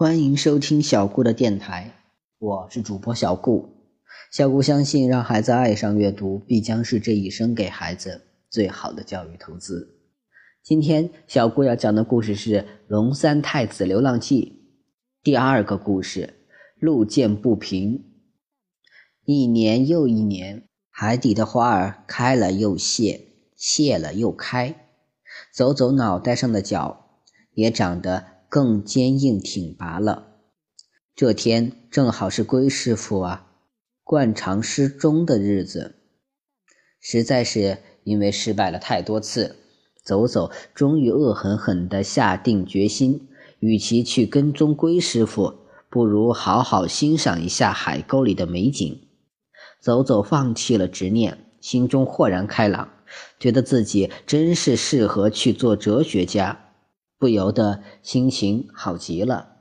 欢迎收听小顾的电台，我是主播小顾。小顾相信，让孩子爱上阅读，必将是这一生给孩子最好的教育投资。今天，小顾要讲的故事是《龙三太子流浪记》第二个故事：路见不平。一年又一年，海底的花儿开了又谢，谢了又开。走走脑袋上的角也长得更坚硬挺拔了。这天正好是龟师傅啊惯常失踪的日子，实在是因为失败了太多次，走走终于恶狠狠地下定决心：与其去跟踪龟师傅，不如好好欣赏一下海沟里的美景。走走放弃了执念，心中豁然开朗。觉得自己真是适合去做哲学家，不由得心情好极了，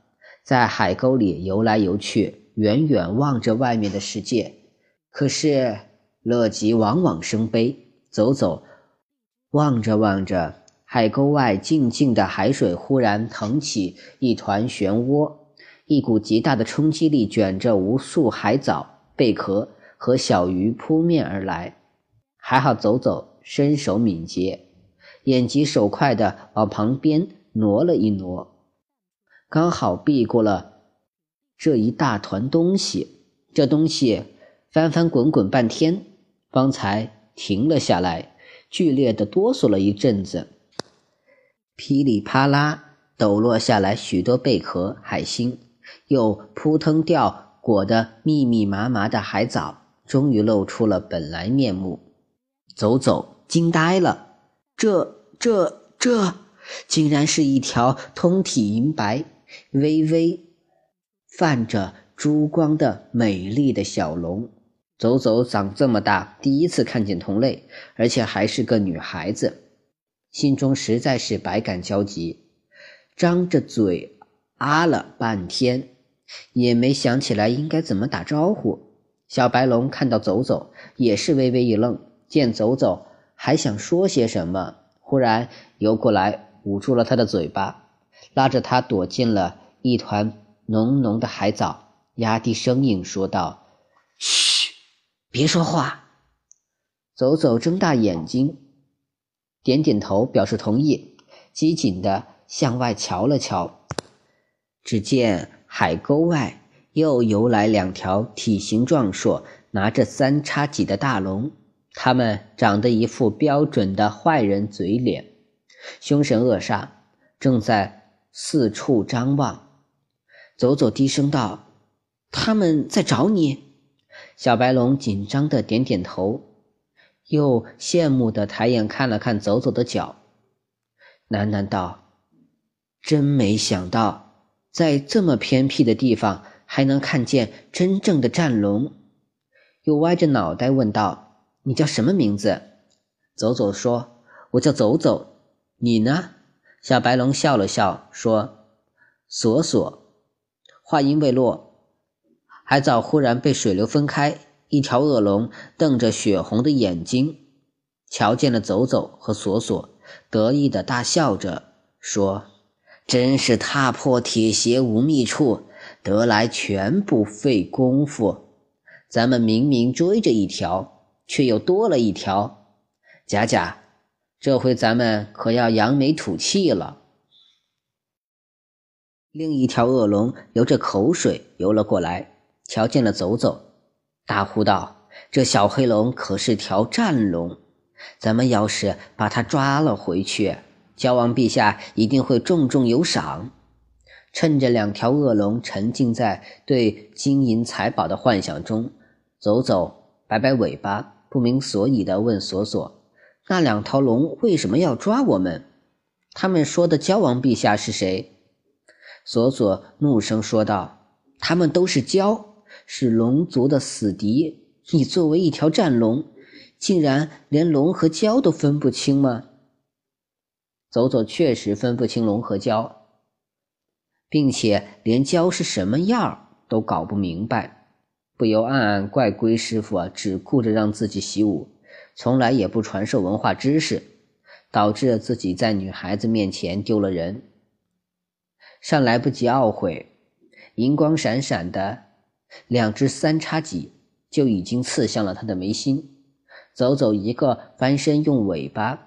在海沟里游来游去，远远望着外面的世界。可是乐极往往生悲，走走，望着望着，海沟外静静的海水忽然腾起一团漩涡，一股极大的冲击力卷着无数海藻、贝壳和小鱼扑面而来。还好走走。身手敏捷，眼疾手快地往旁边挪了一挪，刚好避过了这一大团东西。这东西翻翻滚滚半天，方才停了下来，剧烈的哆嗦了一阵子。噼里啪啦抖落下来许多贝壳、海星，又扑腾掉裹得密密麻麻的海藻，终于露出了本来面目。走走。惊呆了，这这这，竟然是一条通体银白、微微泛着珠光的美丽的小龙。走走长这么大，第一次看见同类，而且还是个女孩子，心中实在是百感交集，张着嘴啊了半天，也没想起来应该怎么打招呼。小白龙看到走走，也是微微一愣，见走走。还想说些什么，忽然游过来捂住了他的嘴巴，拉着他躲进了一团浓浓的海藻，压低声音说道：“嘘，别说话。”走走睁大眼睛，点点头表示同意，机警地向外瞧了瞧，只见海沟外又游来两条体型壮硕、拿着三叉戟的大龙。他们长得一副标准的坏人嘴脸，凶神恶煞，正在四处张望。走走低声道：“他们在找你。”小白龙紧张的点点头，又羡慕的抬眼看了看走走的脚，喃喃道：“真没想到，在这么偏僻的地方还能看见真正的战龙。”又歪着脑袋问道。你叫什么名字？走走说：“我叫走走。”你呢？小白龙笑了笑说：“索索。”话音未落，海藻忽然被水流分开，一条恶龙瞪着血红的眼睛，瞧见了走走和索索，得意的大笑着说：“真是踏破铁鞋无觅处，得来全不费功夫。咱们明明追着一条。”却又多了一条，甲甲，这回咱们可要扬眉吐气了。另一条恶龙流着口水游了过来，瞧见了走走，大呼道：“这小黑龙可是条战龙，咱们要是把它抓了回去，交王陛下一定会重重有赏。”趁着两条恶龙沉浸在对金银财宝的幻想中，走走摆摆尾巴。不明所以的问索索：“那两条龙为什么要抓我们？他们说的蛟王陛下是谁？”索索怒声说道：“他们都是蛟，是龙族的死敌。你作为一条战龙，竟然连龙和蛟都分不清吗？”走走确实分不清龙和蛟，并且连蛟是什么样儿都搞不明白。不由暗暗怪龟师傅啊，只顾着让自己习武，从来也不传授文化知识，导致自己在女孩子面前丢了人。尚来不及懊悔，银光闪闪的两只三叉戟就已经刺向了他的眉心。走走一个翻身，用尾巴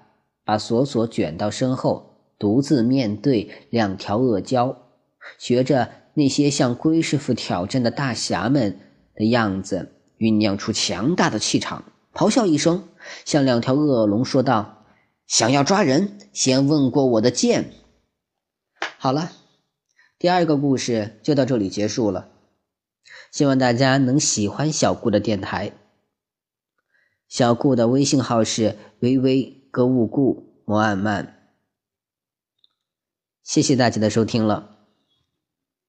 把锁锁卷到身后，独自面对两条恶蛟，学着那些向龟师傅挑战的大侠们的样子，酝酿出强大的气场，咆哮一声，向两条恶龙说道：“想要抓人，先问过我的剑。”好了，第二个故事就到这里结束了。希望大家能喜欢小顾的电台。小顾的微信号是微微歌物顾摩安曼。谢谢大家的收听了。